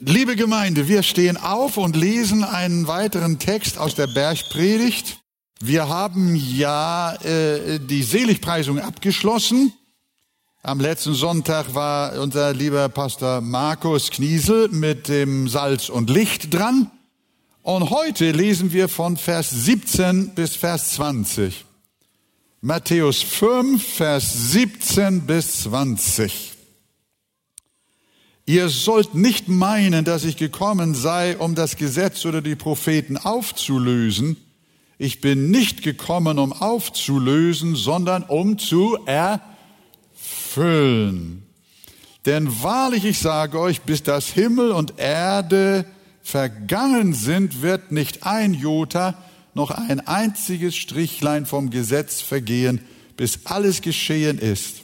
liebe Gemeinde, wir stehen auf und lesen einen weiteren Text aus der Bergpredigt. Wir haben ja äh, die Seligpreisung abgeschlossen. Am letzten Sonntag war unser lieber Pastor Markus Kniesel mit dem Salz und Licht dran. Und heute lesen wir von Vers 17 bis Vers 20. Matthäus 5, Vers 17 bis 20. Ihr sollt nicht meinen, dass ich gekommen sei, um das Gesetz oder die Propheten aufzulösen. Ich bin nicht gekommen, um aufzulösen, sondern um zu erfüllen. Denn wahrlich, ich sage euch, bis das Himmel und Erde vergangen sind, wird nicht ein Jota noch ein einziges Strichlein vom Gesetz vergehen, bis alles geschehen ist.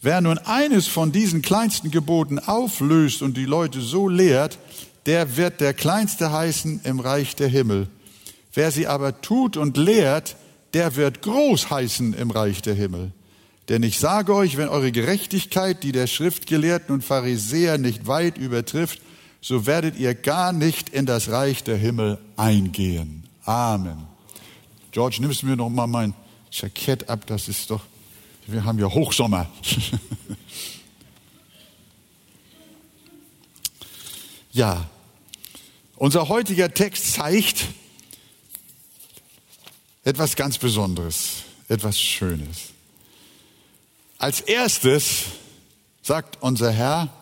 Wer nun eines von diesen kleinsten Geboten auflöst und die Leute so lehrt, der wird der Kleinste heißen im Reich der Himmel. Wer sie aber tut und lehrt, der wird groß heißen im Reich der Himmel. Denn ich sage euch, wenn eure Gerechtigkeit die der Schriftgelehrten und Pharisäer nicht weit übertrifft, so werdet ihr gar nicht in das Reich der Himmel eingehen. Amen. George, nimmst du mir noch mal mein Jackett ab? Das ist doch, wir haben ja Hochsommer. ja, unser heutiger Text zeigt etwas ganz Besonderes, etwas Schönes. Als erstes sagt unser Herr,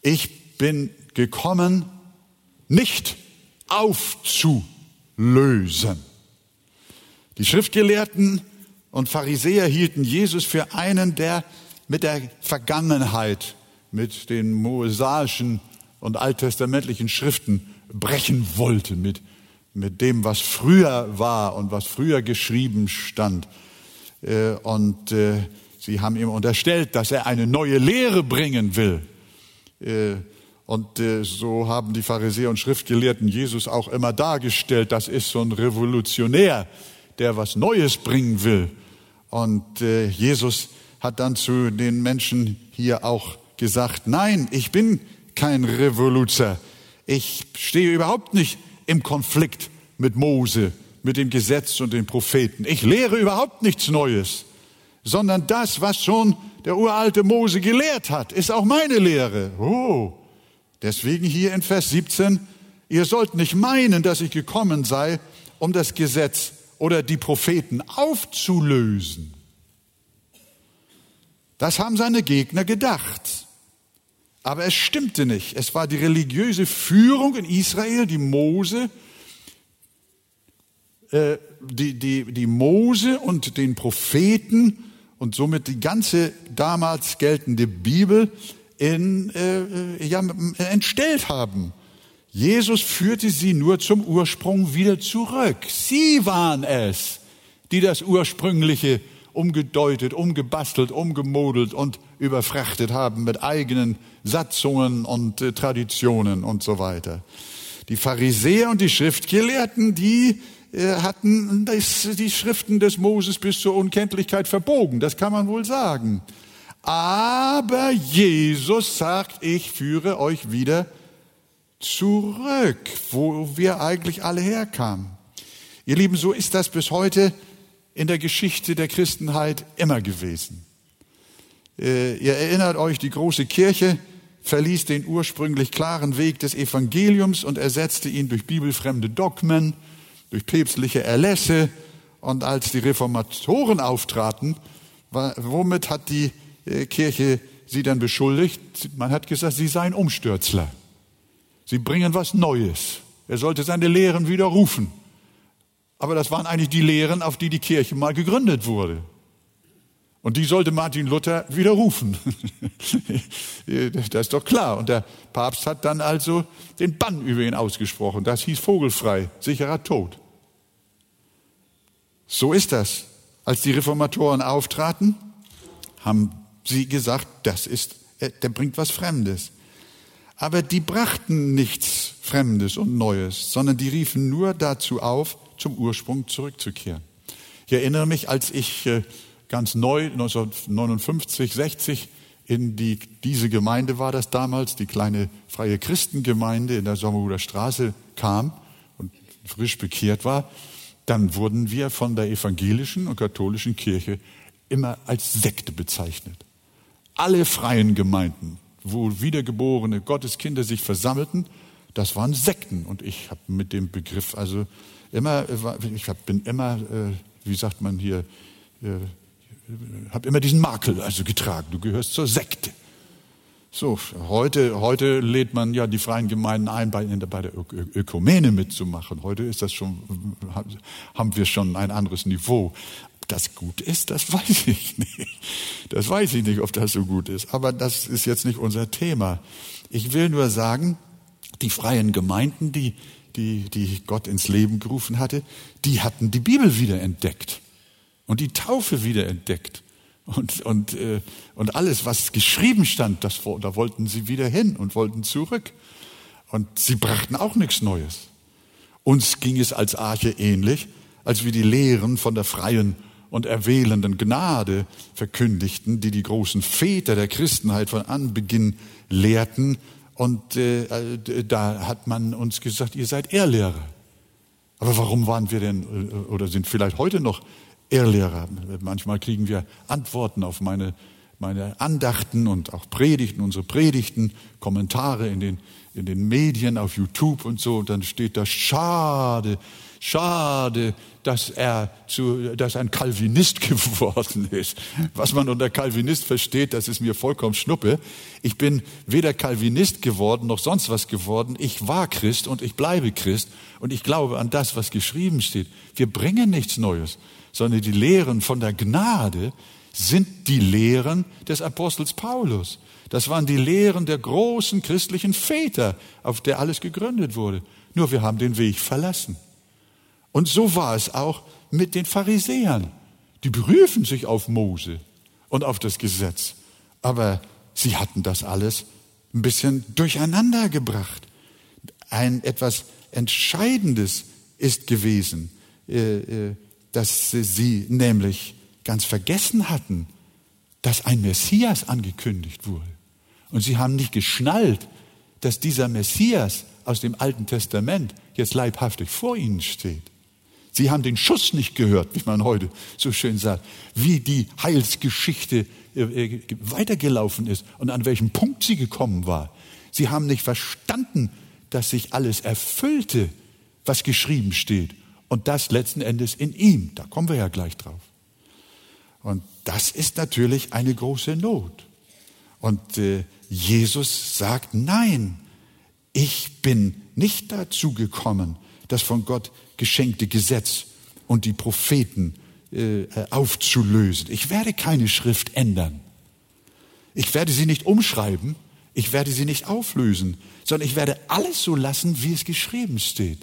ich bin gekommen, nicht aufzulösen. Die Schriftgelehrten und Pharisäer hielten Jesus für einen, der mit der Vergangenheit, mit den mosaischen und alttestamentlichen Schriften brechen wollte, mit, mit dem, was früher war und was früher geschrieben stand. Äh, und äh, sie haben ihm unterstellt, dass er eine neue Lehre bringen will. Äh, und so haben die Pharisäer und Schriftgelehrten Jesus auch immer dargestellt, das ist so ein Revolutionär, der was Neues bringen will. Und äh, Jesus hat dann zu den Menschen hier auch gesagt, nein, ich bin kein Revoluzer. Ich stehe überhaupt nicht im Konflikt mit Mose, mit dem Gesetz und den Propheten. Ich lehre überhaupt nichts Neues, sondern das, was schon der uralte Mose gelehrt hat, ist auch meine Lehre. Oh, Deswegen hier in Vers 17, ihr sollt nicht meinen, dass ich gekommen sei, um das Gesetz oder die Propheten aufzulösen. Das haben seine Gegner gedacht. Aber es stimmte nicht. Es war die religiöse Führung in Israel, die Mose, äh, die, die, die Mose und den Propheten und somit die ganze damals geltende Bibel in, äh, äh, ja, entstellt haben. Jesus führte sie nur zum Ursprung wieder zurück. Sie waren es, die das Ursprüngliche umgedeutet, umgebastelt, umgemodelt und überfrachtet haben mit eigenen Satzungen und äh, Traditionen und so weiter. Die Pharisäer und die Schriftgelehrten, die äh, hatten das, die Schriften des Moses bis zur Unkenntlichkeit verbogen. Das kann man wohl sagen. Aber Jesus sagt, ich führe euch wieder zurück, wo wir eigentlich alle herkamen. Ihr Lieben, so ist das bis heute in der Geschichte der Christenheit immer gewesen. Äh, ihr erinnert euch, die große Kirche verließ den ursprünglich klaren Weg des Evangeliums und ersetzte ihn durch bibelfremde Dogmen, durch päpstliche Erlässe. Und als die Reformatoren auftraten, womit hat die äh, Kirche sie dann beschuldigt. Man hat gesagt, sie seien Umstürzler. Sie bringen was Neues. Er sollte seine Lehren widerrufen. Aber das waren eigentlich die Lehren, auf die die Kirche mal gegründet wurde. Und die sollte Martin Luther widerrufen. das ist doch klar. Und der Papst hat dann also den Bann über ihn ausgesprochen. Das hieß vogelfrei, sicherer Tod. So ist das. Als die Reformatoren auftraten, haben sie gesagt, das ist, äh, der bringt was Fremdes. Aber die brachten nichts Fremdes und Neues, sondern die riefen nur dazu auf, zum Ursprung zurückzukehren. Ich erinnere mich, als ich äh, ganz neu, 1959, 60, in die, diese Gemeinde war das damals, die kleine freie Christengemeinde in der Sommerhuder Straße kam und frisch bekehrt war, dann wurden wir von der evangelischen und katholischen Kirche immer als Sekte bezeichnet. Alle freien Gemeinden, wo wiedergeborene Gotteskinder sich versammelten, das waren Sekten. Und ich habe mit dem Begriff also immer, ich bin immer, äh, wie sagt man hier, äh, habe immer diesen Makel also getragen. Du gehörst zur Sekte. So, heute, heute lädt man ja die freien Gemeinden ein, bei, bei der Ökumene mitzumachen. Heute ist das schon, haben wir schon ein anderes Niveau. Das gut ist, das weiß ich nicht. Das weiß ich nicht, ob das so gut ist. Aber das ist jetzt nicht unser Thema. Ich will nur sagen, die freien Gemeinden, die, die, die Gott ins Leben gerufen hatte, die hatten die Bibel wieder entdeckt und die Taufe wieder entdeckt. Und, und, äh, und alles, was geschrieben stand, das, da wollten sie wieder hin und wollten zurück. Und sie brachten auch nichts Neues. Uns ging es als Arche ähnlich, als wir die Lehren von der freien und erwählenden Gnade verkündigten, die die großen Väter der Christenheit von Anbeginn lehrten. Und äh, äh da hat man uns gesagt, ihr seid Ehrlehrer. Aber warum waren wir denn äh, oder sind vielleicht heute noch Irrlehrer. Manchmal kriegen wir Antworten auf meine, meine Andachten und auch Predigten, unsere Predigten, Kommentare in den, in den Medien, auf YouTube und so. Und dann steht da, schade, schade, dass er zu, dass ein Calvinist geworden ist. Was man unter Calvinist versteht, das ist mir vollkommen schnuppe. Ich bin weder Calvinist geworden noch sonst was geworden. Ich war Christ und ich bleibe Christ und ich glaube an das, was geschrieben steht. Wir bringen nichts Neues sondern die Lehren von der Gnade sind die Lehren des Apostels Paulus. Das waren die Lehren der großen christlichen Väter, auf der alles gegründet wurde. Nur wir haben den Weg verlassen. Und so war es auch mit den Pharisäern. Die beriefen sich auf Mose und auf das Gesetz. Aber sie hatten das alles ein bisschen durcheinander gebracht. Ein etwas Entscheidendes ist gewesen. Äh, äh, dass sie nämlich ganz vergessen hatten, dass ein Messias angekündigt wurde. Und sie haben nicht geschnallt, dass dieser Messias aus dem Alten Testament jetzt leibhaftig vor ihnen steht. Sie haben den Schuss nicht gehört, wie man heute so schön sagt, wie die Heilsgeschichte äh, äh, weitergelaufen ist und an welchem Punkt sie gekommen war. Sie haben nicht verstanden, dass sich alles erfüllte, was geschrieben steht und das letzten Endes in ihm. Da kommen wir ja gleich drauf. Und das ist natürlich eine große Not. Und äh, Jesus sagt, nein, ich bin nicht dazu gekommen, das von Gott geschenkte Gesetz und die Propheten äh, aufzulösen. Ich werde keine Schrift ändern. Ich werde sie nicht umschreiben. Ich werde sie nicht auflösen, sondern ich werde alles so lassen, wie es geschrieben steht.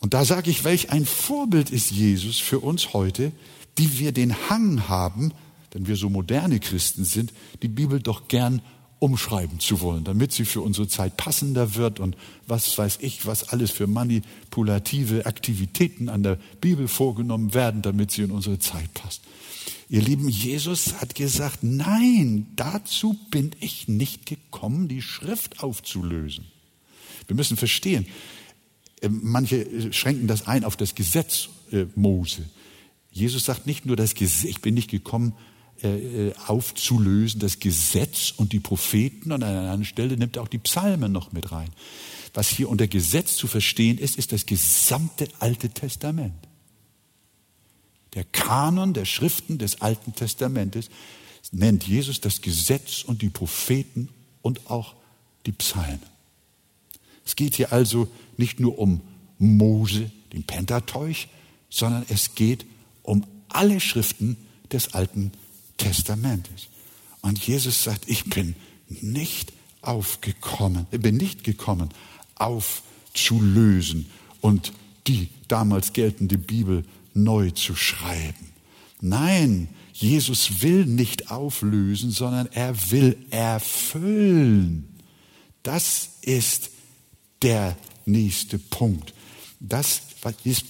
Und da sage ich, welch ein Vorbild ist Jesus für uns heute, die wir den Hang haben, denn wir so moderne Christen sind, die Bibel doch gern umschreiben zu wollen, damit sie für unsere Zeit passender wird und was weiß ich, was alles für manipulative Aktivitäten an der Bibel vorgenommen werden, damit sie in unsere Zeit passt. Ihr Lieben, Jesus hat gesagt, nein, dazu bin ich nicht gekommen, die Schrift aufzulösen. Wir müssen verstehen, äh, manche schränken das ein auf das Gesetz äh, Mose. Jesus sagt nicht nur das Gesetz, ich bin nicht gekommen, äh, äh, aufzulösen, das Gesetz und die Propheten, und an einer anderen Stelle nimmt er auch die Psalmen noch mit rein. Was hier unter Gesetz zu verstehen ist, ist das gesamte Alte Testament. Der Kanon der Schriften des Alten Testamentes nennt Jesus das Gesetz und die Propheten und auch die Psalmen. Es geht hier also nicht nur um Mose, den Pentateuch, sondern es geht um alle Schriften des Alten Testamentes. Und Jesus sagt, ich bin nicht aufgekommen, ich bin nicht gekommen, aufzulösen und die damals geltende Bibel neu zu schreiben. Nein, Jesus will nicht auflösen, sondern er will erfüllen. Das ist der nächste Punkt. Das,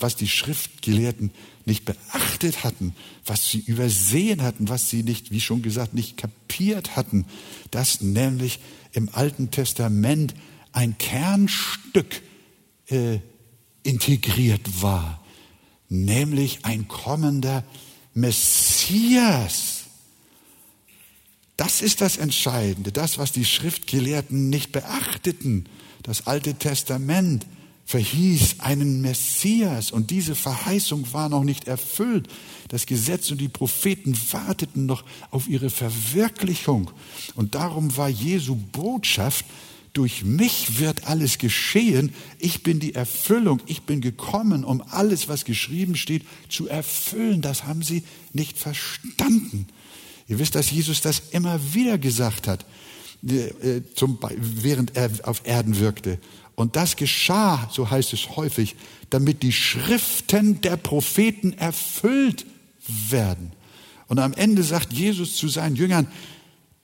was die Schriftgelehrten nicht beachtet hatten, was sie übersehen hatten, was sie nicht, wie schon gesagt, nicht kapiert hatten, dass nämlich im Alten Testament ein Kernstück äh, integriert war, nämlich ein kommender Messias. Das ist das Entscheidende, das, was die Schriftgelehrten nicht beachteten. Das Alte Testament verhieß einen Messias und diese Verheißung war noch nicht erfüllt. Das Gesetz und die Propheten warteten noch auf ihre Verwirklichung. Und darum war Jesu Botschaft, durch mich wird alles geschehen. Ich bin die Erfüllung. Ich bin gekommen, um alles, was geschrieben steht, zu erfüllen. Das haben sie nicht verstanden. Ihr wisst, dass Jesus das immer wieder gesagt hat, äh, während er auf Erden wirkte. Und das geschah, so heißt es häufig, damit die Schriften der Propheten erfüllt werden. Und am Ende sagt Jesus zu seinen Jüngern,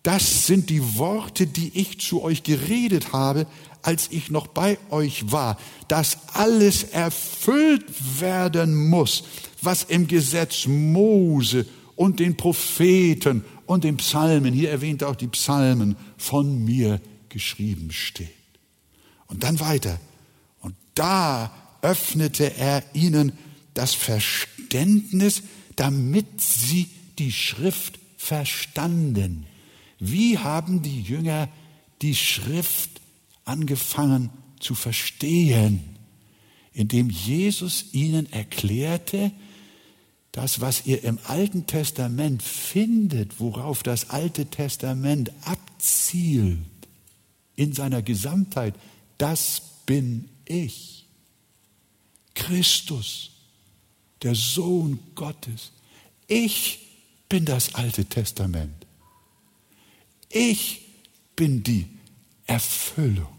das sind die Worte, die ich zu euch geredet habe, als ich noch bei euch war, dass alles erfüllt werden muss, was im Gesetz Mose und den Propheten und den Psalmen, hier erwähnt er auch die Psalmen, von mir geschrieben steht. Und dann weiter. Und da öffnete er ihnen das Verständnis, damit sie die Schrift verstanden. Wie haben die Jünger die Schrift angefangen zu verstehen? Indem Jesus ihnen erklärte, das, was ihr im Alten Testament findet, worauf das Alte Testament abzielt, in seiner Gesamtheit, das bin ich. Christus, der Sohn Gottes. Ich bin das Alte Testament. Ich bin die Erfüllung.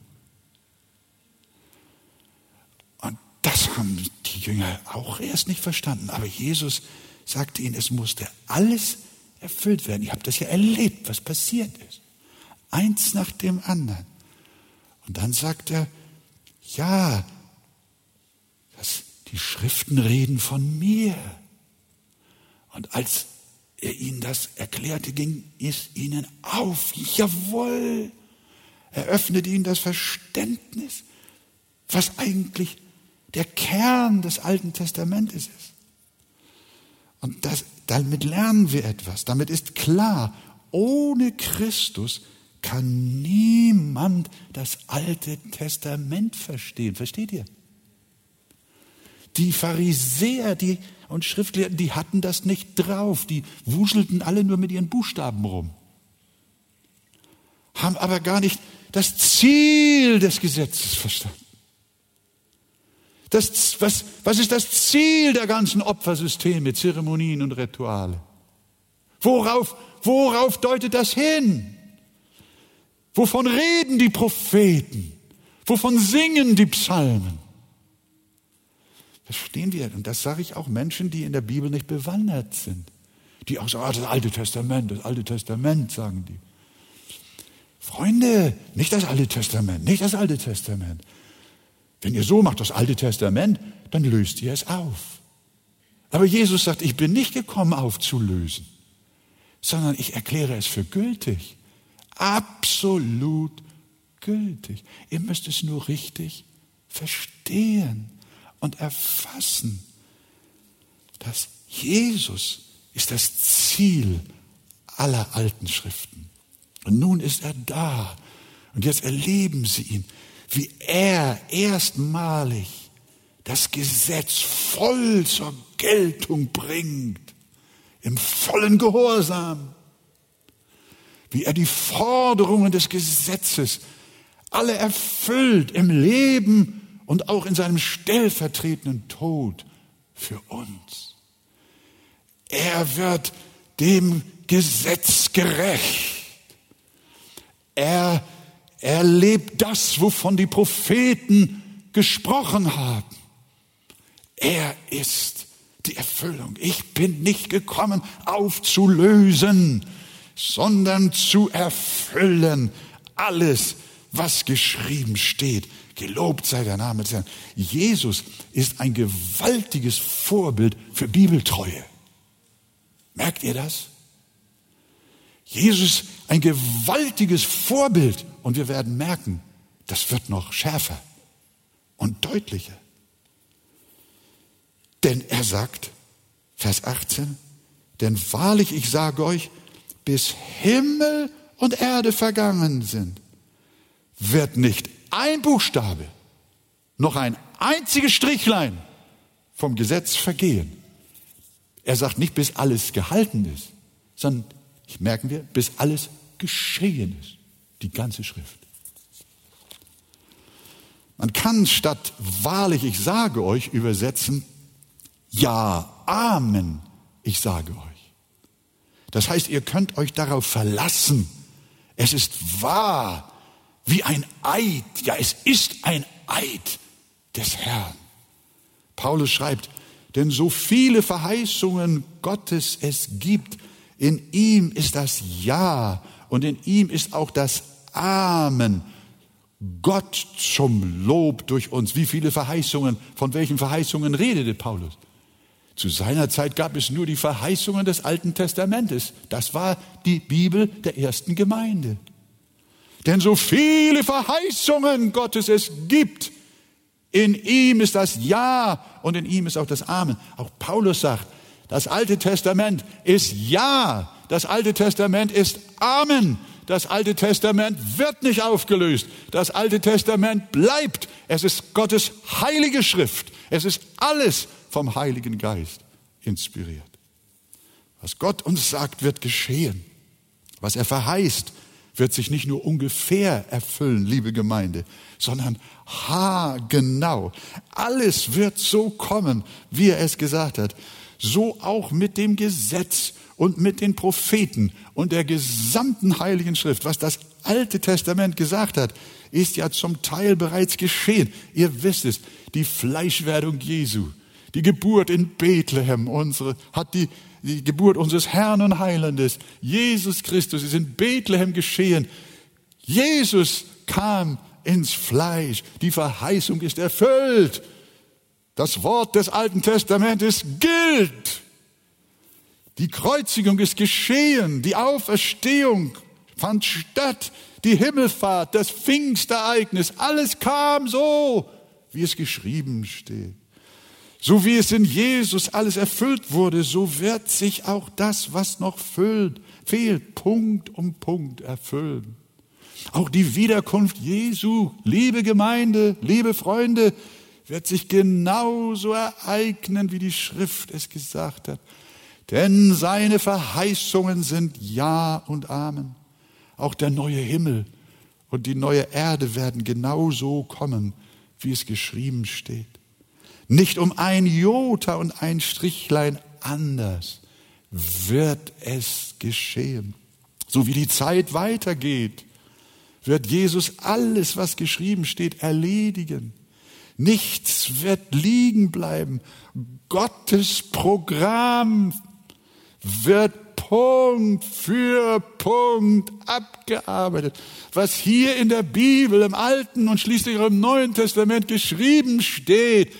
Und das haben die Jünger auch erst nicht verstanden. Aber Jesus sagte ihnen, es musste alles erfüllt werden. Ihr habt das ja erlebt, was passiert ist. Eins nach dem anderen. Und dann sagt er, ja, das, die Schriften reden von mir. Und als er ihnen das erklärte, ging es ihnen auf. Jawohl, er öffnete ihnen das Verständnis, was eigentlich der Kern des Alten Testamentes ist. Und das, damit lernen wir etwas. Damit ist klar, ohne Christus kann niemand das Alte Testament verstehen. Versteht ihr? Die Pharisäer, die und Schriftgelehrten, die hatten das nicht drauf. Die wuselten alle nur mit ihren Buchstaben rum. Haben aber gar nicht das Ziel des Gesetzes verstanden. Das, was, was ist das Ziel der ganzen Opfersysteme, Zeremonien und Rituale? Worauf, worauf deutet das hin? Wovon reden die Propheten? Wovon singen die Psalmen? Verstehen wir? Und das sage ich auch Menschen, die in der Bibel nicht bewandert sind. Die auch sagen, ah, das Alte Testament, das Alte Testament, sagen die. Freunde, nicht das Alte Testament, nicht das Alte Testament. Wenn ihr so macht, das Alte Testament, dann löst ihr es auf. Aber Jesus sagt, ich bin nicht gekommen aufzulösen, sondern ich erkläre es für gültig. Absolut gültig. Ihr müsst es nur richtig verstehen und erfassen, dass Jesus ist das Ziel aller alten Schriften. Und nun ist er da. Und jetzt erleben Sie ihn, wie er erstmalig das Gesetz voll zur Geltung bringt, im vollen Gehorsam. Wie er die Forderungen des Gesetzes alle erfüllt im Leben und auch in seinem stellvertretenden Tod für uns. Er wird dem Gesetz gerecht. Er erlebt das, wovon die Propheten gesprochen haben. Er ist die Erfüllung. Ich bin nicht gekommen, aufzulösen, sondern zu erfüllen alles, was geschrieben steht. Gelobt sei der Name des Herrn. Jesus ist ein gewaltiges Vorbild für Bibeltreue. Merkt ihr das? Jesus ein gewaltiges Vorbild und wir werden merken, das wird noch schärfer und deutlicher. Denn er sagt, Vers 18, denn wahrlich, ich sage euch, bis Himmel und Erde vergangen sind, wird nicht ein Buchstabe, noch ein einziges Strichlein vom Gesetz vergehen. Er sagt nicht, bis alles gehalten ist, sondern, merken wir, bis alles geschehen ist. Die ganze Schrift. Man kann statt wahrlich, ich sage euch, übersetzen, ja, Amen, ich sage euch. Das heißt, ihr könnt euch darauf verlassen. Es ist wahr, wie ein Eid. Ja, es ist ein Eid des Herrn. Paulus schreibt, denn so viele Verheißungen Gottes es gibt, in ihm ist das Ja und in ihm ist auch das Amen. Gott zum Lob durch uns. Wie viele Verheißungen, von welchen Verheißungen redete Paulus? Zu seiner Zeit gab es nur die Verheißungen des Alten Testamentes. Das war die Bibel der ersten Gemeinde. Denn so viele Verheißungen Gottes es gibt, in ihm ist das Ja und in ihm ist auch das Amen. Auch Paulus sagt, das Alte Testament ist Ja, das Alte Testament ist Amen. Das Alte Testament wird nicht aufgelöst. Das Alte Testament bleibt. Es ist Gottes heilige Schrift. Es ist alles vom Heiligen Geist inspiriert. Was Gott uns sagt, wird geschehen. Was er verheißt, wird sich nicht nur ungefähr erfüllen, liebe Gemeinde, sondern haargenau. Alles wird so kommen, wie er es gesagt hat. So auch mit dem Gesetz und mit den Propheten und der gesamten Heiligen Schrift. Was das Alte Testament gesagt hat, ist ja zum Teil bereits geschehen. Ihr wisst es, die Fleischwerdung Jesu, die Geburt in Bethlehem, unsere, hat die, die Geburt unseres Herrn und Heilandes, Jesus Christus, ist in Bethlehem geschehen. Jesus kam ins Fleisch. Die Verheißung ist erfüllt. Das Wort des Alten Testamentes gilt. Die Kreuzigung ist geschehen. Die Auferstehung fand statt. Die Himmelfahrt, das Pfingstereignis, alles kam so, wie es geschrieben steht. So wie es in Jesus alles erfüllt wurde, so wird sich auch das, was noch fehlt, fehlt, Punkt um Punkt erfüllen. Auch die Wiederkunft Jesu, liebe Gemeinde, liebe Freunde, wird sich genauso ereignen, wie die Schrift es gesagt hat. Denn seine Verheißungen sind Ja und Amen. Auch der neue Himmel und die neue Erde werden genauso kommen, wie es geschrieben steht. Nicht um ein Jota und ein Strichlein anders wird es geschehen. So wie die Zeit weitergeht, wird Jesus alles, was geschrieben steht, erledigen. Nichts wird liegen bleiben. Gottes Programm wird Punkt für Punkt abgearbeitet. Was hier in der Bibel, im Alten und schließlich auch im Neuen Testament geschrieben steht,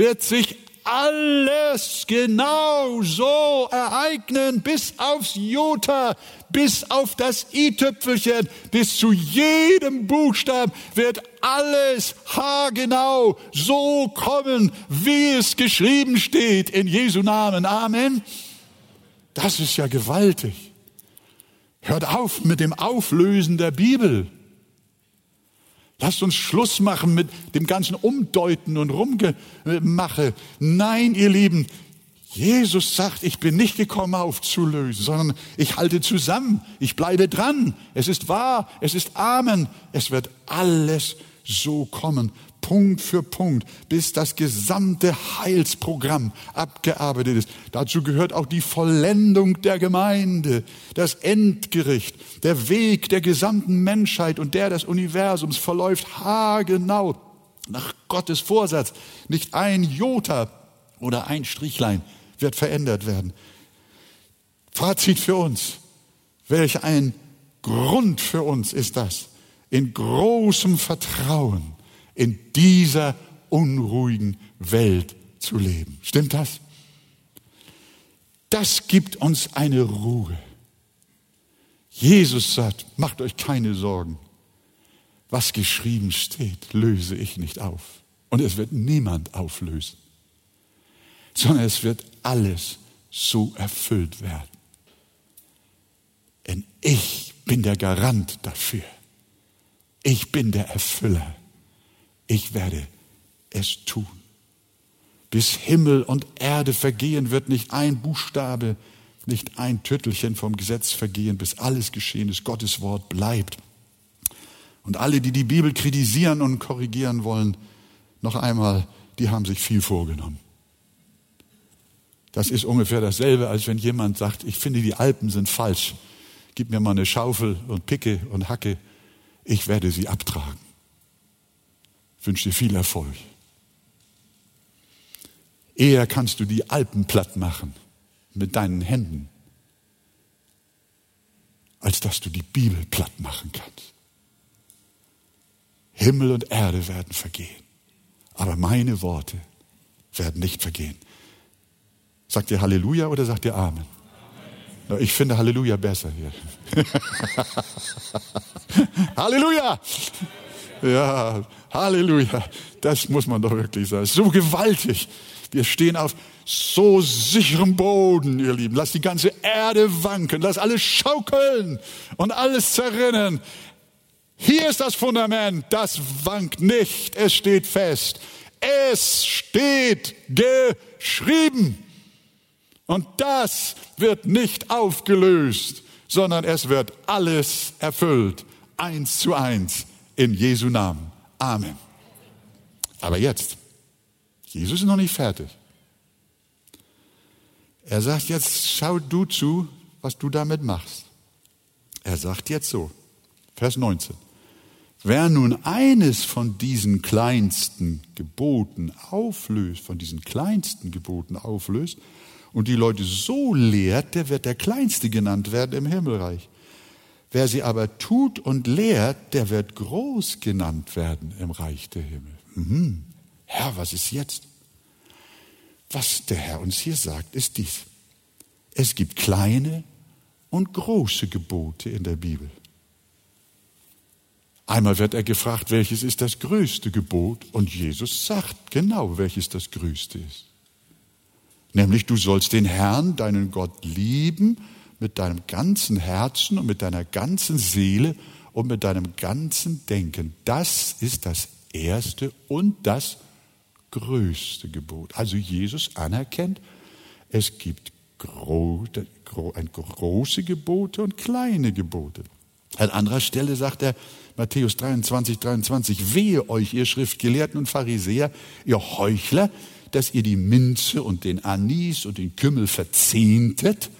wird sich alles genau so ereignen, bis aufs Jota, bis auf das i-Tüpfelchen, bis zu jedem Buchstaben wird alles haargenau so kommen, wie es geschrieben steht in Jesu Namen. Amen. Das ist ja gewaltig. Hört auf mit dem Auflösen der Bibel. Lasst uns Schluss machen mit dem ganzen Umdeuten und Rumgemache. Nein, ihr Lieben, Jesus sagt, ich bin nicht gekommen aufzulösen, sondern ich halte zusammen, ich bleibe dran. Es ist wahr, es ist Amen. Es wird alles so kommen, Punkt für Punkt, bis das gesamte Heilsprogramm abgearbeitet ist. Dazu gehört auch die Vollendung der Gemeinde, das Endgericht, der Weg der gesamten Menschheit und der des Universums verläuft haargenau nach Gottes Vorsatz. Nicht ein Jota oder ein Strichlein wird verändert werden. Fazit für uns. Welch ein Grund für uns ist das, in großem Vertrauen in dieser unruhigen Welt zu leben. Stimmt das? Das gibt uns eine Ruhe. Jesus sagt, macht euch keine Sorgen. Was geschrieben steht, löse ich nicht auf. Und es wird niemand auflösen, sondern es wird alles so erfüllt werden. Denn ich bin der Garant dafür. Ich bin der Erfüller. Ich werde es tun. Bis Himmel und Erde vergehen, wird nicht ein Buchstabe, nicht ein Tüttelchen vom Gesetz vergehen, bis alles geschehen ist. Gottes Wort bleibt. Und alle, die die Bibel kritisieren und korrigieren wollen, noch einmal, die haben sich viel vorgenommen. Das ist ungefähr dasselbe, als wenn jemand sagt, ich finde, die Alpen sind falsch. Gib mir mal eine Schaufel und Picke und Hacke. Ich werde sie abtragen. Wünsche dir viel Erfolg. Eher kannst du die Alpen platt machen mit deinen Händen, als dass du die Bibel platt machen kannst. Himmel und Erde werden vergehen, aber meine Worte werden nicht vergehen. Sagt ihr Halleluja oder sagt ihr Amen? Amen. Ich finde Halleluja besser hier. Halleluja! Ja, Halleluja. Das muss man doch wirklich sagen. So gewaltig. Wir stehen auf so sicherem Boden, ihr Lieben. Lass die ganze Erde wanken. Lass alles schaukeln und alles zerrinnen. Hier ist das Fundament. Das wankt nicht. Es steht fest. Es steht geschrieben. Und das wird nicht aufgelöst, sondern es wird alles erfüllt. Eins zu eins in Jesu Namen. Amen. Aber jetzt, Jesus ist noch nicht fertig. Er sagt jetzt, schau du zu, was du damit machst. Er sagt jetzt so, Vers 19. Wer nun eines von diesen kleinsten Geboten auflöst, von diesen kleinsten Geboten auflöst, und die Leute so lehrt, der wird der Kleinste genannt werden im Himmelreich. Wer sie aber tut und lehrt, der wird groß genannt werden im Reich der Himmel. Mhm. Herr, was ist jetzt? Was der Herr uns hier sagt, ist dies. Es gibt kleine und große Gebote in der Bibel. Einmal wird er gefragt, welches ist das größte Gebot? Und Jesus sagt genau, welches das größte ist. Nämlich du sollst den Herrn, deinen Gott, lieben mit deinem ganzen Herzen und mit deiner ganzen Seele und mit deinem ganzen Denken. Das ist das erste und das größte Gebot. Also Jesus anerkennt, es gibt gro große Gebote und kleine Gebote. An anderer Stelle sagt er, Matthäus 23, 23, wehe euch, ihr Schriftgelehrten und Pharisäer, ihr Heuchler, dass ihr die Minze und den Anis und den Kümmel verzehntet.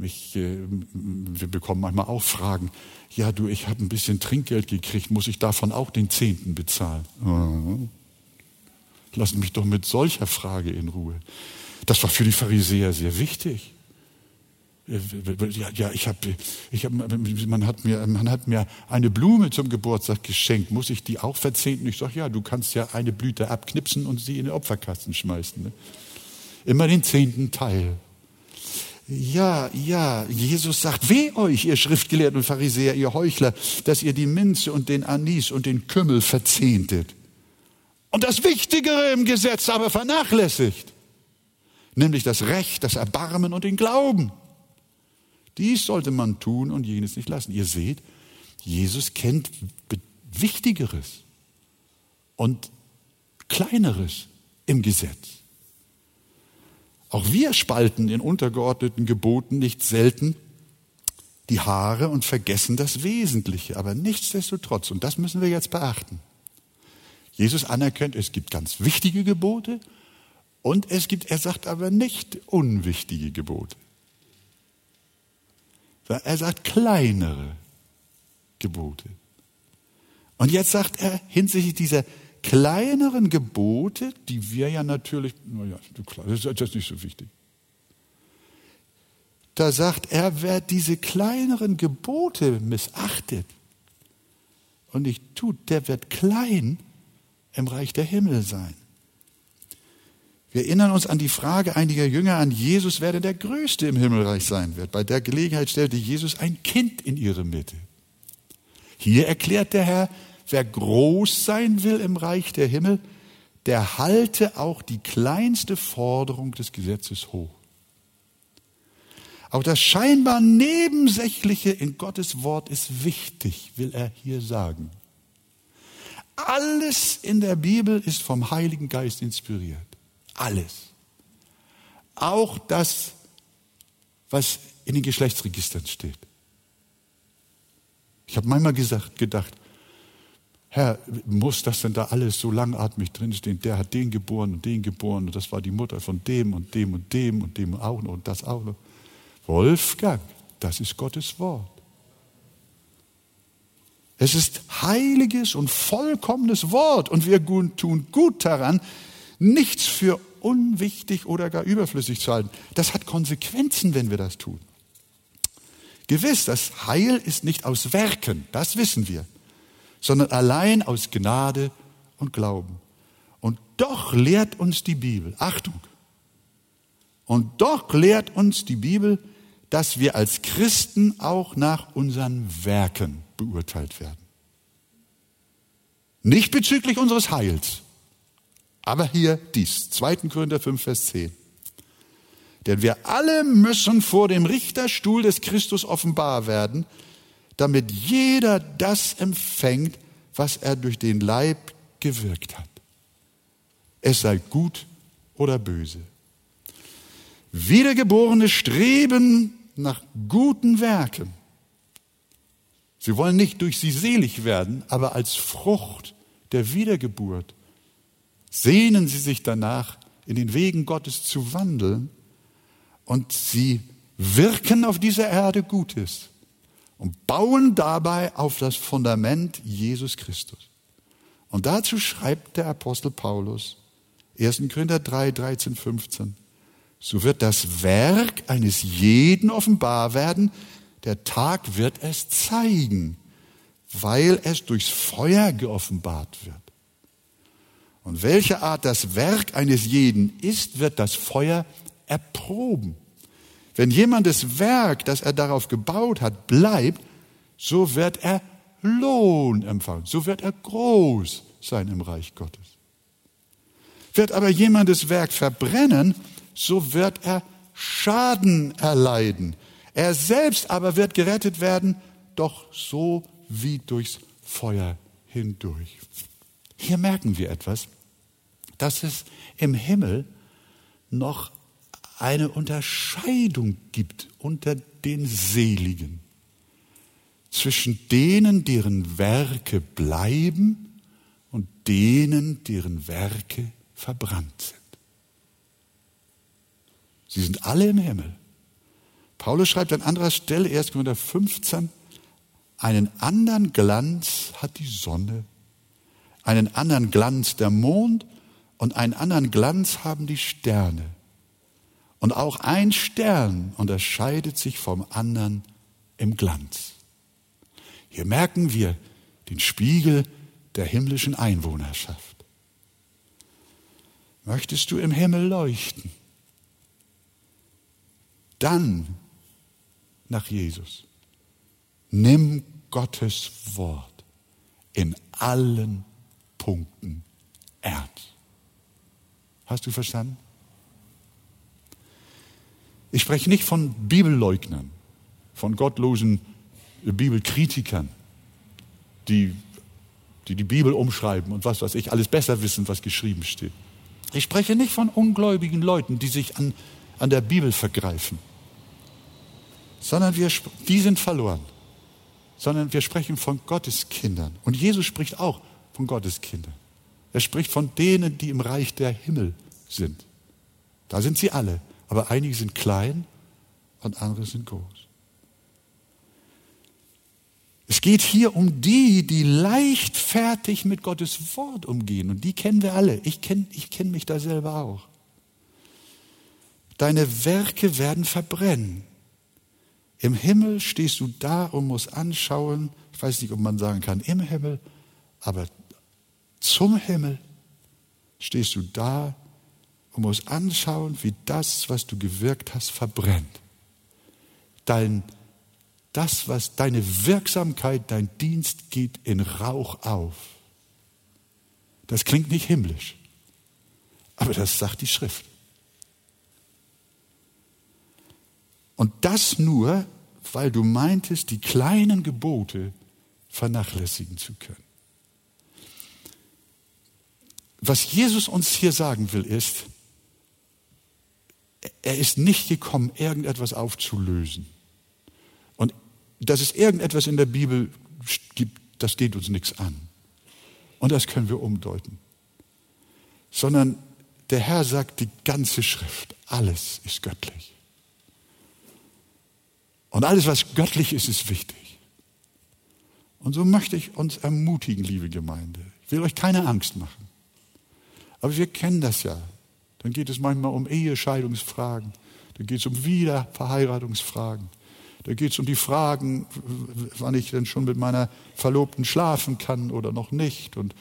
Mich, äh, wir bekommen manchmal auch Fragen, ja du, ich habe ein bisschen Trinkgeld gekriegt, muss ich davon auch den Zehnten bezahlen? Mhm. Lass mich doch mit solcher Frage in Ruhe. Das war für die Pharisäer sehr wichtig. Ja, ja ich habe, ich hab, man, hat mir, man hat mir eine Blume zum Geburtstag geschenkt. Muss ich die auch verzehnten? Ich sage, ja, du kannst ja eine Blüte abknipsen und sie in den Opferkasten schmeißen. Ne? Immer den zehnten Teil. Ja, ja, Jesus sagt, weh euch, ihr Schriftgelehrten und Pharisäer, ihr Heuchler, dass ihr die Minze und den Anis und den Kümmel verzehntet. Und das Wichtigere im Gesetz aber vernachlässigt, nämlich das Recht, das Erbarmen und den Glauben. Dies sollte man tun und jenes nicht lassen. Ihr seht, Jesus kennt Wichtigeres und Kleineres im Gesetz. Auch wir spalten in untergeordneten Geboten nicht selten die Haare und vergessen das Wesentliche. Aber nichtsdestotrotz, und das müssen wir jetzt beachten, Jesus anerkennt, es gibt ganz wichtige Gebote und es gibt, er sagt aber nicht unwichtige Gebote. Er sagt kleinere Gebote. Und jetzt sagt er hinsichtlich dieser kleineren Gebote, die wir ja natürlich, naja, das ist nicht so wichtig. Da sagt er, wer diese kleineren Gebote missachtet und nicht tut, der wird klein im Reich der Himmel sein. Wir erinnern uns an die Frage einiger Jünger an Jesus, wer denn der Größte im Himmelreich sein wird. Bei der Gelegenheit stellte Jesus ein Kind in ihre Mitte. Hier erklärt der Herr, wer groß sein will im Reich der Himmel, der halte auch die kleinste Forderung des Gesetzes hoch. Auch das scheinbar Nebensächliche in Gottes Wort ist wichtig, will er hier sagen. Alles in der Bibel ist vom Heiligen Geist inspiriert. Alles. Auch das, was in den Geschlechtsregistern steht. Ich habe manchmal gesagt, gedacht, Herr, muss das denn da alles so langatmig drinstehen? Der hat den geboren und den geboren und das war die Mutter von dem und dem und dem und dem auch noch und das auch noch. Wolfgang, das ist Gottes Wort. Es ist heiliges und vollkommenes Wort und wir tun gut daran, nichts für unwichtig oder gar überflüssig zu halten. Das hat Konsequenzen, wenn wir das tun. Gewiss, das Heil ist nicht aus Werken, das wissen wir, sondern allein aus Gnade und Glauben. Und doch lehrt uns die Bibel, Achtung, und doch lehrt uns die Bibel, dass wir als Christen auch nach unseren Werken beurteilt werden. Nicht bezüglich unseres Heils, aber hier dies, 2. Korinther 5, Vers 10. Denn wir alle müssen vor dem Richterstuhl des Christus offenbar werden, damit jeder das empfängt, was er durch den Leib gewirkt hat. Es sei gut oder böse. Wiedergeborene streben nach guten Werken. Sie wollen nicht durch sie selig werden, aber als Frucht der Wiedergeburt sehnen sie sich danach, in den Wegen Gottes zu wandeln und sie wirken auf dieser Erde Gutes und bauen dabei auf das Fundament Jesus Christus. Und dazu schreibt der Apostel Paulus, 1. Korinther 3, 13, 15, so wird das Werk eines jeden offenbar werden, der Tag wird es zeigen, weil es durchs Feuer geoffenbart wird. Und welche Art das Werk eines jeden ist, wird das Feuer erproben. Wenn jemandes Werk, das er darauf gebaut hat, bleibt, so wird er Lohn empfangen, so wird er groß sein im Reich Gottes. Wird aber jemandes Werk verbrennen, so wird er Schaden erleiden. Er selbst aber wird gerettet werden, doch so wie durchs Feuer hindurch. Hier merken wir etwas, dass es im Himmel noch eine Unterscheidung gibt unter den Seligen zwischen denen, deren Werke bleiben und denen, deren Werke verbrannt sind. Sie sind alle im Himmel. Paulus schreibt an anderer Stelle, 1. Korinther 15, einen anderen Glanz hat die Sonne, einen anderen Glanz der Mond und einen anderen Glanz haben die Sterne. Und auch ein Stern unterscheidet sich vom anderen im Glanz. Hier merken wir den Spiegel der himmlischen Einwohnerschaft. Möchtest du im Himmel leuchten? dann nach Jesus. Nimm Gottes Wort in allen Punkten ernst. Hast du verstanden? Ich spreche nicht von Bibelleugnern, von gottlosen Bibelkritikern, die, die die Bibel umschreiben und was weiß ich, alles besser wissen, was geschrieben steht. Ich spreche nicht von ungläubigen Leuten, die sich an, an der Bibel vergreifen sondern wir, die sind verloren. Sondern wir sprechen von Gottes Kindern. Und Jesus spricht auch von Gottes Kindern. Er spricht von denen, die im Reich der Himmel sind. Da sind sie alle. Aber einige sind klein und andere sind groß. Es geht hier um die, die leichtfertig mit Gottes Wort umgehen. Und die kennen wir alle. Ich kenne ich kenn mich da selber auch. Deine Werke werden verbrennen. Im Himmel stehst du da und musst anschauen, ich weiß nicht, ob man sagen kann, im Himmel, aber zum Himmel stehst du da und musst anschauen, wie das, was du gewirkt hast, verbrennt. Dein, das, was deine Wirksamkeit, dein Dienst geht in Rauch auf. Das klingt nicht himmlisch, aber das sagt die Schrift. Und das nur, weil du meintest, die kleinen Gebote vernachlässigen zu können. Was Jesus uns hier sagen will, ist, er ist nicht gekommen, irgendetwas aufzulösen. Und dass es irgendetwas in der Bibel gibt, das geht uns nichts an. Und das können wir umdeuten. Sondern der Herr sagt, die ganze Schrift, alles ist göttlich. Und alles, was göttlich ist, ist wichtig. Und so möchte ich uns ermutigen, liebe Gemeinde. Ich will euch keine Angst machen. Aber wir kennen das ja. Dann geht es manchmal um Ehescheidungsfragen. Dann geht es um Wiederverheiratungsfragen. Da geht es um die Fragen, wann ich denn schon mit meiner Verlobten schlafen kann oder noch nicht. Und,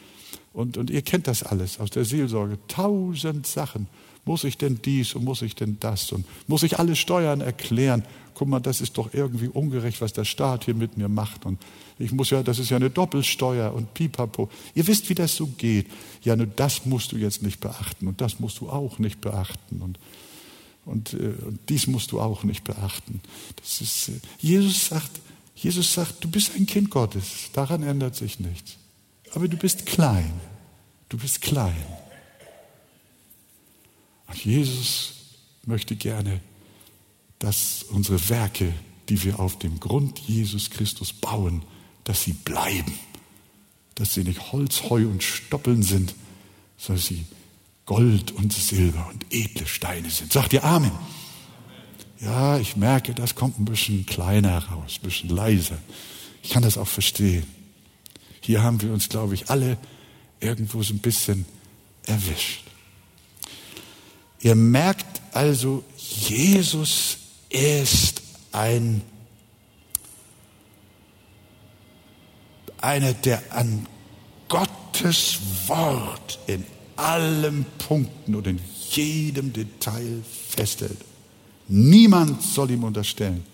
und, und ihr kennt das alles aus der Seelsorge. Tausend Sachen. Muss ich denn dies und muss ich denn das? Und muss ich alle Steuern erklären? Guck mal, das ist doch irgendwie ungerecht, was der Staat hier mit mir macht. Und ich muss ja, das ist ja eine Doppelsteuer und pipapo. Ihr wisst, wie das so geht. Ja, nur das musst du jetzt nicht beachten und das musst du auch nicht beachten und, und, äh, und dies musst du auch nicht beachten. Ist, äh, Jesus sagt, Jesus sagt, du bist ein Kind Gottes. Daran ändert sich nichts. Aber du bist klein. Du bist klein. Und Jesus möchte gerne, dass unsere Werke, die wir auf dem Grund Jesus Christus bauen, dass sie bleiben, dass sie nicht Holz, Heu und Stoppeln sind, sondern sie Gold und Silber und edle Steine sind. Sagt ihr Amen? Ja, ich merke, das kommt ein bisschen kleiner raus, ein bisschen leiser. Ich kann das auch verstehen. Hier haben wir uns, glaube ich, alle irgendwo so ein bisschen erwischt. Ihr merkt also, Jesus ist ein einer, der an Gottes Wort in allen Punkten und in jedem Detail festhält. Niemand soll ihm unterstellen,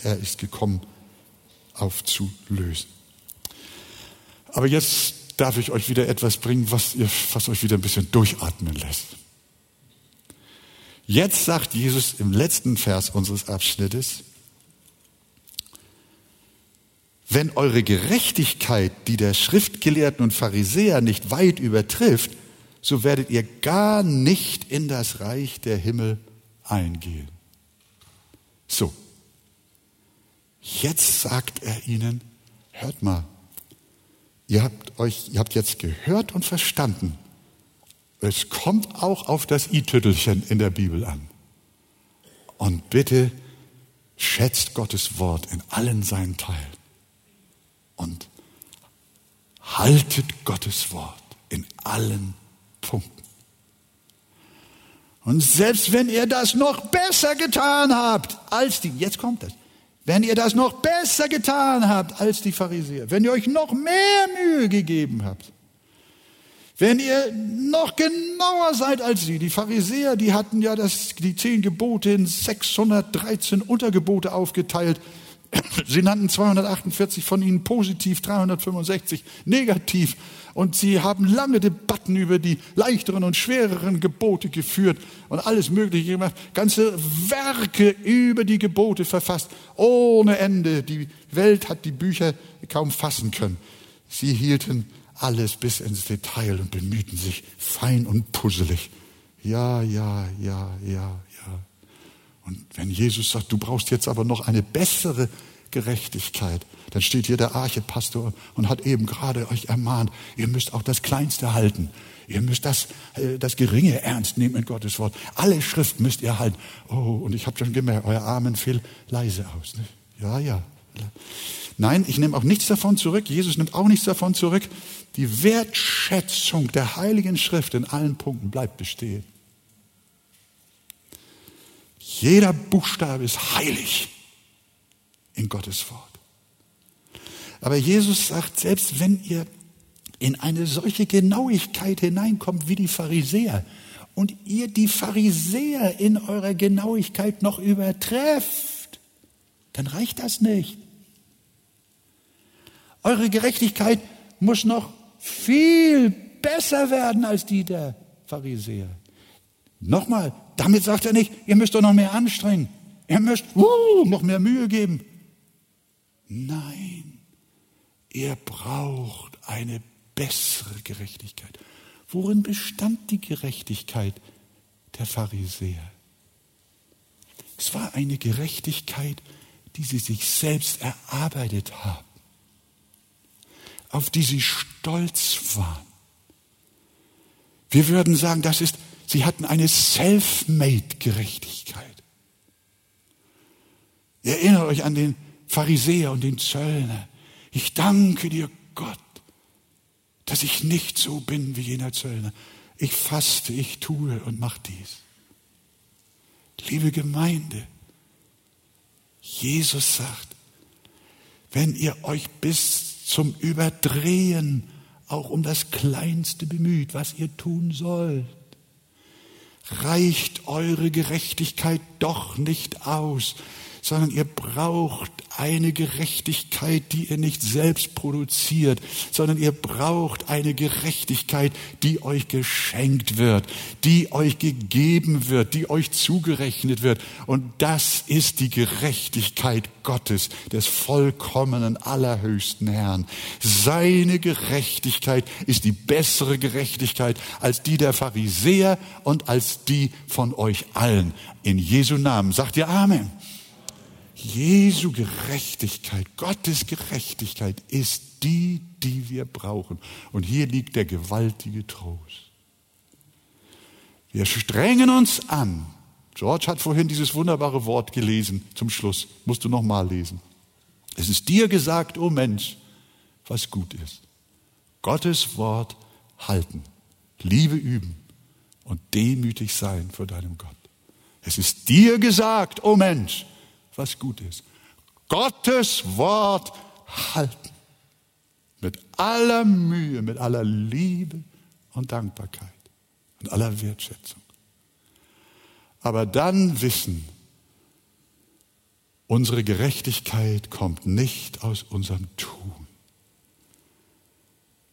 er ist gekommen, aufzulösen. Aber jetzt darf ich euch wieder etwas bringen, was, ihr, was euch wieder ein bisschen durchatmen lässt. Jetzt sagt Jesus im letzten Vers unseres Abschnittes, wenn eure Gerechtigkeit die der Schriftgelehrten und Pharisäer nicht weit übertrifft, so werdet ihr gar nicht in das Reich der Himmel eingehen. So, jetzt sagt er ihnen, hört mal, ihr habt euch, ihr habt jetzt gehört und verstanden. Es kommt auch auf das i-Tüttelchen in der Bibel an. Und bitte schätzt Gottes Wort in allen seinen Teilen und haltet Gottes Wort in allen Punkten. Und selbst wenn ihr das noch besser getan habt als die, jetzt kommt es, wenn ihr das noch besser getan habt als die Pharisäer, wenn ihr euch noch mehr Mühe gegeben habt, wenn ihr noch genauer seid als sie, die Pharisäer, die hatten ja das, die zehn Gebote in 613 Untergebote aufgeteilt, Sie nannten 248 von ihnen positiv, 365 negativ. Und sie haben lange Debatten über die leichteren und schwereren Gebote geführt und alles Mögliche gemacht. Ganze Werke über die Gebote verfasst. Ohne Ende. Die Welt hat die Bücher kaum fassen können. Sie hielten alles bis ins Detail und bemühten sich fein und puzzelig. Ja, ja, ja, ja, und wenn Jesus sagt, du brauchst jetzt aber noch eine bessere Gerechtigkeit, dann steht hier der Archepastor und hat eben gerade euch ermahnt, ihr müsst auch das Kleinste halten. Ihr müsst das, äh, das Geringe ernst nehmen in Gottes Wort. Alle Schrift müsst ihr halten. Oh, und ich habe schon gemerkt, euer Amen fiel leise aus. Ne? Ja, ja. Nein, ich nehme auch nichts davon zurück. Jesus nimmt auch nichts davon zurück. Die Wertschätzung der Heiligen Schrift in allen Punkten bleibt bestehen. Jeder Buchstabe ist heilig in Gottes Wort. Aber Jesus sagt, selbst wenn ihr in eine solche Genauigkeit hineinkommt wie die Pharisäer und ihr die Pharisäer in eurer Genauigkeit noch übertrefft, dann reicht das nicht. Eure Gerechtigkeit muss noch viel besser werden als die der Pharisäer. Nochmal, damit sagt er nicht, ihr müsst doch noch mehr anstrengen. Ihr müsst uh, noch mehr Mühe geben. Nein, ihr braucht eine bessere Gerechtigkeit. Worin bestand die Gerechtigkeit der Pharisäer? Es war eine Gerechtigkeit, die sie sich selbst erarbeitet haben, auf die sie stolz waren. Wir würden sagen, das ist, sie hatten eine self-made Gerechtigkeit. Ihr erinnert euch an den Pharisäer und den Zöllner. Ich danke dir, Gott, dass ich nicht so bin wie jener Zöllner. Ich faste, ich tue und mach dies. Liebe Gemeinde, Jesus sagt, wenn ihr euch bis zum Überdrehen auch um das Kleinste bemüht, was ihr tun sollt, reicht eure Gerechtigkeit doch nicht aus, sondern ihr braucht eine Gerechtigkeit, die ihr nicht selbst produziert, sondern ihr braucht eine Gerechtigkeit, die euch geschenkt wird, die euch gegeben wird, die euch zugerechnet wird. Und das ist die Gerechtigkeit Gottes, des vollkommenen, allerhöchsten Herrn. Seine Gerechtigkeit ist die bessere Gerechtigkeit als die der Pharisäer und als die von euch allen. In Jesu Namen sagt ihr Amen. Jesu Gerechtigkeit, Gottes Gerechtigkeit ist die, die wir brauchen. Und hier liegt der gewaltige Trost. Wir strengen uns an. George hat vorhin dieses wunderbare Wort gelesen zum Schluss. Musst du noch mal lesen. Es ist dir gesagt, o oh Mensch, was gut ist. Gottes Wort halten, Liebe üben und demütig sein vor deinem Gott. Es ist dir gesagt, o oh Mensch, was gut ist. Gottes Wort halten. Mit aller Mühe, mit aller Liebe und Dankbarkeit und aller Wertschätzung. Aber dann wissen, unsere Gerechtigkeit kommt nicht aus unserem Tun,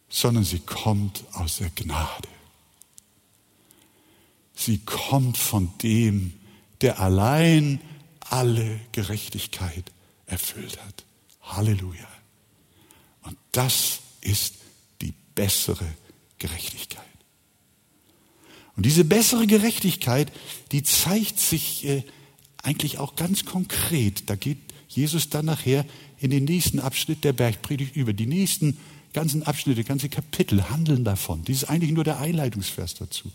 sondern sie kommt aus der Gnade. Sie kommt von dem, der allein alle Gerechtigkeit erfüllt hat. Halleluja. Und das ist die bessere Gerechtigkeit. Und diese bessere Gerechtigkeit, die zeigt sich äh, eigentlich auch ganz konkret. Da geht Jesus dann nachher in den nächsten Abschnitt der Bergpredigt über. Die nächsten ganzen Abschnitte, ganze Kapitel handeln davon. Dies ist eigentlich nur der Einleitungsvers dazu.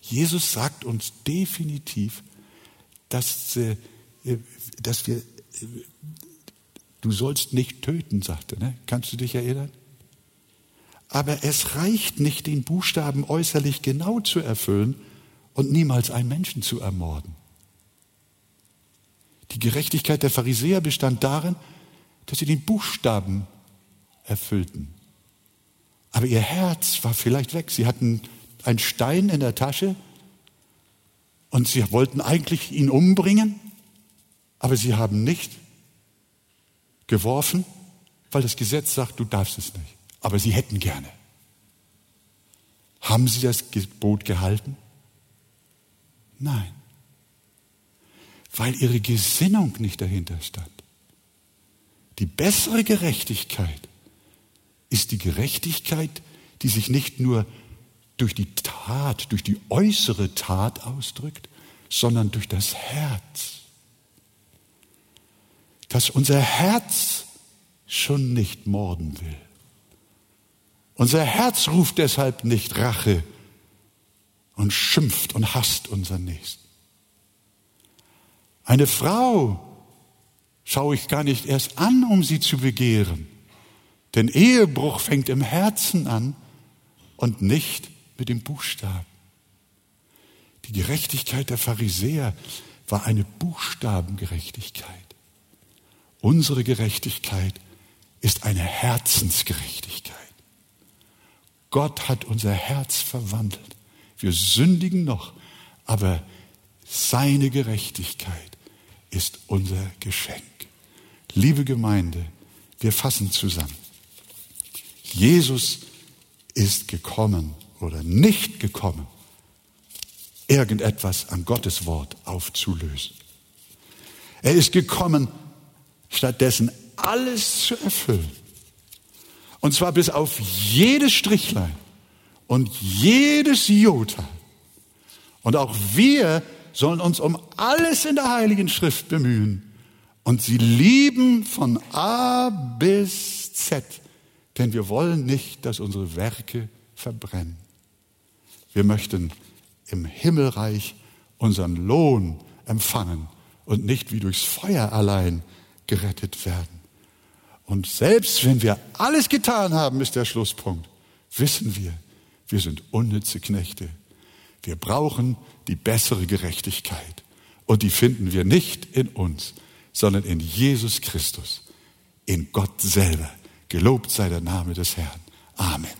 Jesus sagt uns definitiv, dass, äh, dass wir, du sollst nicht töten, sagte, ne? Kannst du dich erinnern? Aber es reicht nicht, den Buchstaben äußerlich genau zu erfüllen und niemals einen Menschen zu ermorden. Die Gerechtigkeit der Pharisäer bestand darin, dass sie den Buchstaben erfüllten. Aber ihr Herz war vielleicht weg. Sie hatten einen Stein in der Tasche und sie wollten eigentlich ihn umbringen, aber sie haben nicht geworfen, weil das Gesetz sagt, du darfst es nicht. Aber sie hätten gerne. Haben sie das Gebot gehalten? Nein. Weil ihre Gesinnung nicht dahinter stand. Die bessere Gerechtigkeit ist die Gerechtigkeit, die sich nicht nur durch die Tat, durch die äußere Tat ausdrückt, sondern durch das Herz. Dass unser Herz schon nicht morden will. Unser Herz ruft deshalb nicht Rache und schimpft und hasst unseren Nächsten. Eine Frau schaue ich gar nicht erst an, um sie zu begehren. Denn Ehebruch fängt im Herzen an und nicht mit dem Buchstaben. Die Gerechtigkeit der Pharisäer war eine Buchstabengerechtigkeit. Unsere Gerechtigkeit ist eine Herzensgerechtigkeit. Gott hat unser Herz verwandelt. Wir sündigen noch, aber seine Gerechtigkeit ist unser Geschenk. Liebe Gemeinde, wir fassen zusammen. Jesus ist gekommen oder nicht gekommen, irgendetwas an Gottes Wort aufzulösen. Er ist gekommen, stattdessen alles zu erfüllen. Und zwar bis auf jedes Strichlein und jedes Jota. Und auch wir sollen uns um alles in der Heiligen Schrift bemühen und sie lieben von A bis Z, denn wir wollen nicht, dass unsere Werke verbrennen. Wir möchten im Himmelreich unseren Lohn empfangen und nicht wie durchs Feuer allein gerettet werden. Und selbst wenn wir alles getan haben, ist der Schlusspunkt, wissen wir, wir sind unnütze Knechte. Wir brauchen die bessere Gerechtigkeit. Und die finden wir nicht in uns, sondern in Jesus Christus, in Gott selber. Gelobt sei der Name des Herrn. Amen.